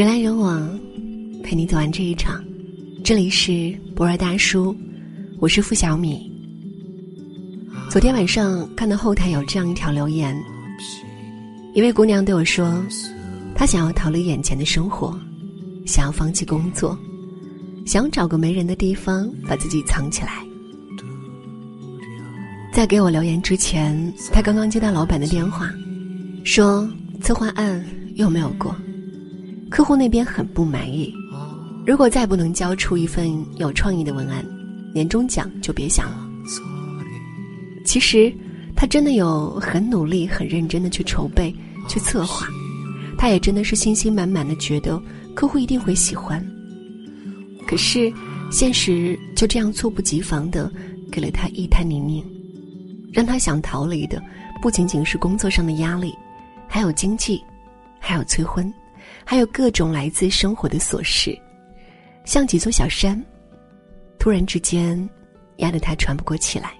人来人往，陪你走完这一场。这里是博尔大叔，我是付小米。昨天晚上看到后台有这样一条留言，一位姑娘对我说，她想要逃离眼前的生活，想要放弃工作，想找个没人的地方把自己藏起来。在给我留言之前，她刚刚接到老板的电话，说策划案又没有过。客户那边很不满意，如果再不能交出一份有创意的文案，年终奖就别想了。其实，他真的有很努力、很认真的去筹备、去策划，他也真的是信心满满的觉得客户一定会喜欢。可是，现实就这样猝不及防的给了他一滩泥泞，让他想逃离的不仅仅是工作上的压力，还有经济，还有催婚。还有各种来自生活的琐事，像几座小山，突然之间压得他喘不过气来。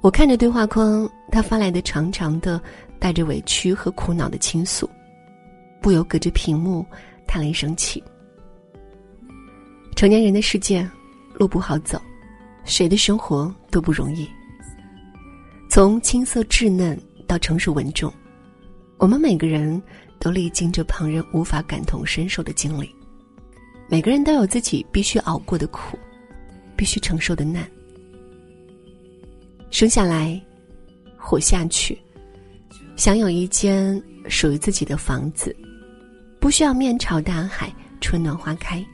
我看着对话框，他发来的长长的、带着委屈和苦恼的倾诉，不由隔着屏幕叹了一声气。成年人的世界，路不好走，谁的生活都不容易。从青涩稚嫩到成熟稳重，我们每个人。都历经着旁人无法感同身受的经历，每个人都有自己必须熬过的苦，必须承受的难。生下来，活下去，想有一间属于自己的房子，不需要面朝大海，春暖花开，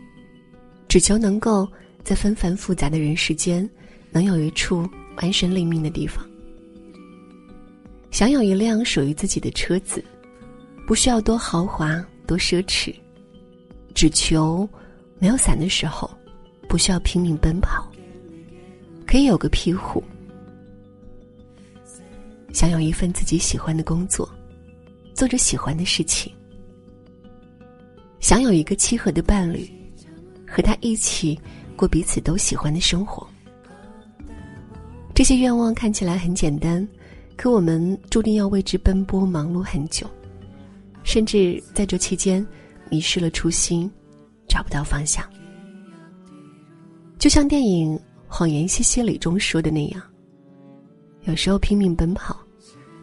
只求能够在纷繁复杂的人世间，能有一处安身立命的地方。想有一辆属于自己的车子。不需要多豪华多奢侈，只求没有伞的时候，不需要拼命奔跑，可以有个庇护。想有一份自己喜欢的工作，做着喜欢的事情。想有一个契合的伴侣，和他一起过彼此都喜欢的生活。这些愿望看起来很简单，可我们注定要为之奔波忙碌很久。甚至在这期间，迷失了初心，找不到方向。就像电影《谎言西西里》中说的那样，有时候拼命奔跑，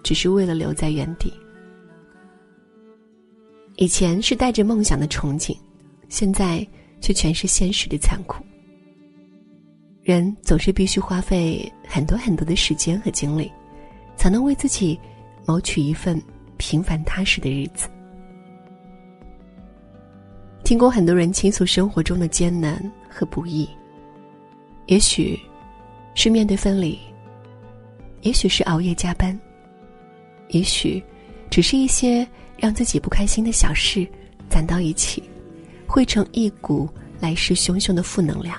只是为了留在原地。以前是带着梦想的憧憬，现在却全是现实的残酷。人总是必须花费很多很多的时间和精力，才能为自己谋取一份平凡踏实的日子。听过很多人倾诉生活中的艰难和不易，也许是面对分离，也许是熬夜加班，也许只是一些让自己不开心的小事攒到一起，汇成一股来势汹汹的负能量。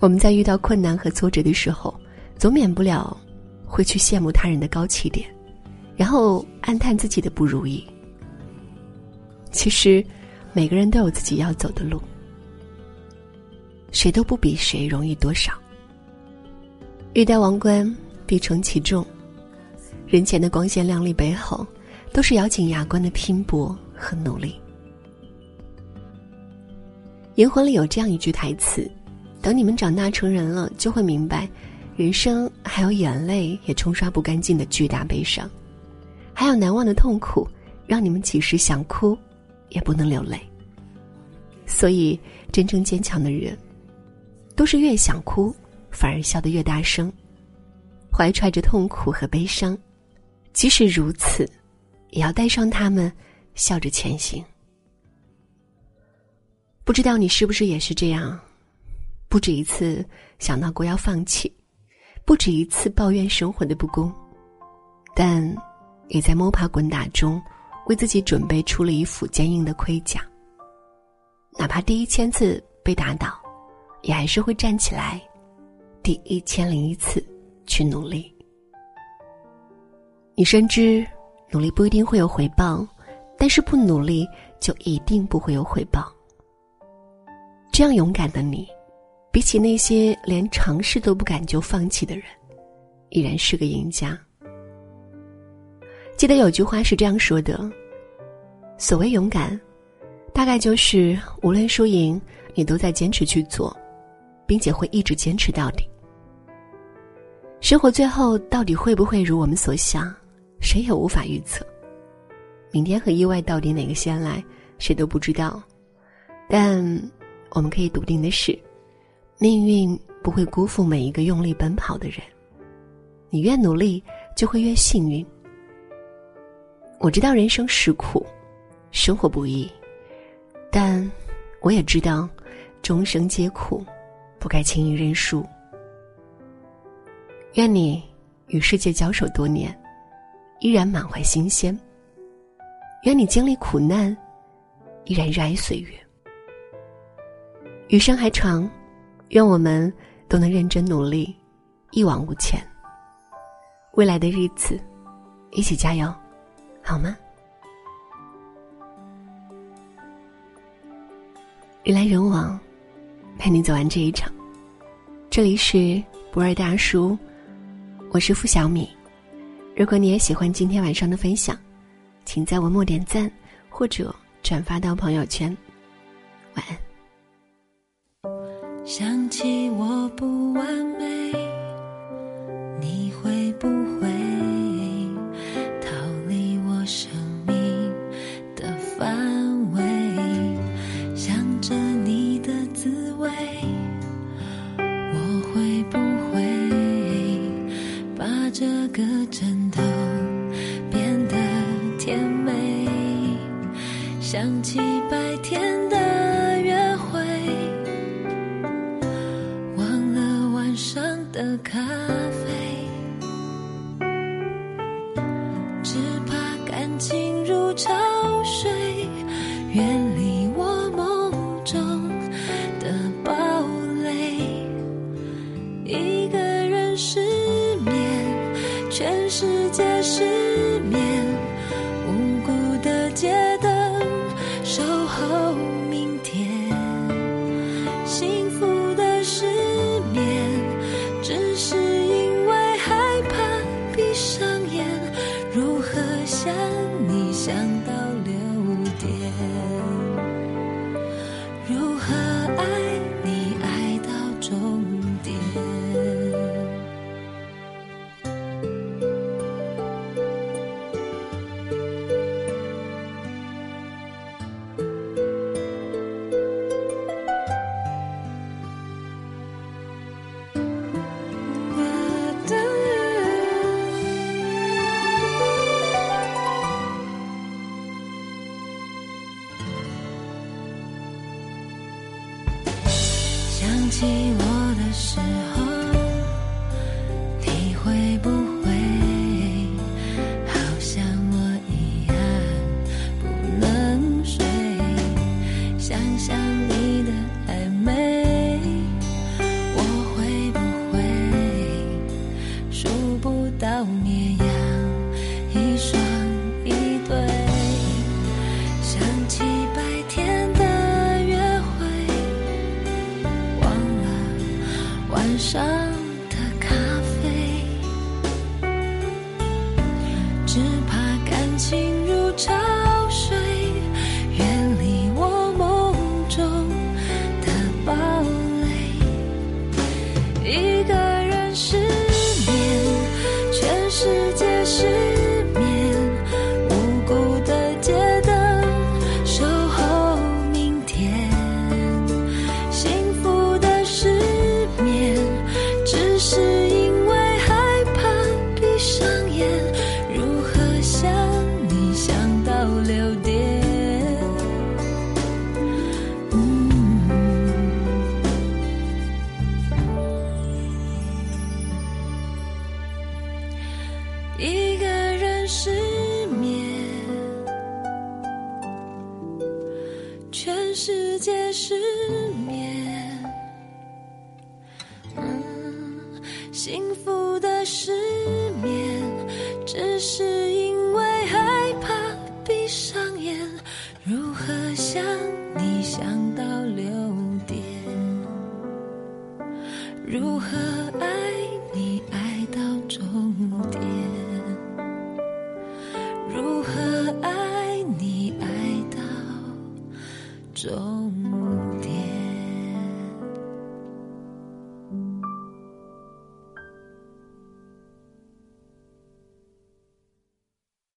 我们在遇到困难和挫折的时候，总免不了会去羡慕他人的高起点，然后暗叹自己的不如意。其实，每个人都有自己要走的路，谁都不比谁容易多少。欲戴王冠，必承其重。人前的光鲜亮丽背后，都是咬紧牙关的拼搏和努力。银魂里有这样一句台词：“等你们长大成人了，就会明白，人生还有眼泪也冲刷不干净的巨大悲伤，还有难忘的痛苦，让你们几时想哭。”也不能流泪。所以，真正坚强的人，都是越想哭，反而笑得越大声，怀揣着痛苦和悲伤，即使如此，也要带上他们，笑着前行。不知道你是不是也是这样？不止一次想到过要放弃，不止一次抱怨生活的不公，但也在摸爬滚打中。为自己准备出了一副坚硬的盔甲，哪怕第一千次被打倒，也还是会站起来，第一千零一次去努力。你深知努力不一定会有回报，但是不努力就一定不会有回报。这样勇敢的你，比起那些连尝试都不敢就放弃的人，依然是个赢家。记得有句话是这样说的。所谓勇敢，大概就是无论输赢，你都在坚持去做，并且会一直坚持到底。生活最后到底会不会如我们所想，谁也无法预测。明天和意外到底哪个先来，谁都不知道。但我们可以笃定的是，命运不会辜负每一个用力奔跑的人。你越努力，就会越幸运。我知道人生实苦，生活不易，但我也知道，终生皆苦，不该轻易认输。愿你与世界交手多年，依然满怀新鲜。愿你经历苦难，依然热爱岁月。余生还长，愿我们都能认真努力，一往无前。未来的日子，一起加油，好吗？人来人往，陪你走完这一场。这里是不二大叔，我是付小米。如果你也喜欢今天晚上的分享，请在文末点赞或者转发到朋友圈。晚安。想起我不枕头变得甜美？想起白天的约会。忘了晚上的咖寂寞的时候，晚上的咖啡，只怕感情如潮水，远离我梦中的堡垒。一个人失眠，全世界失幸福的事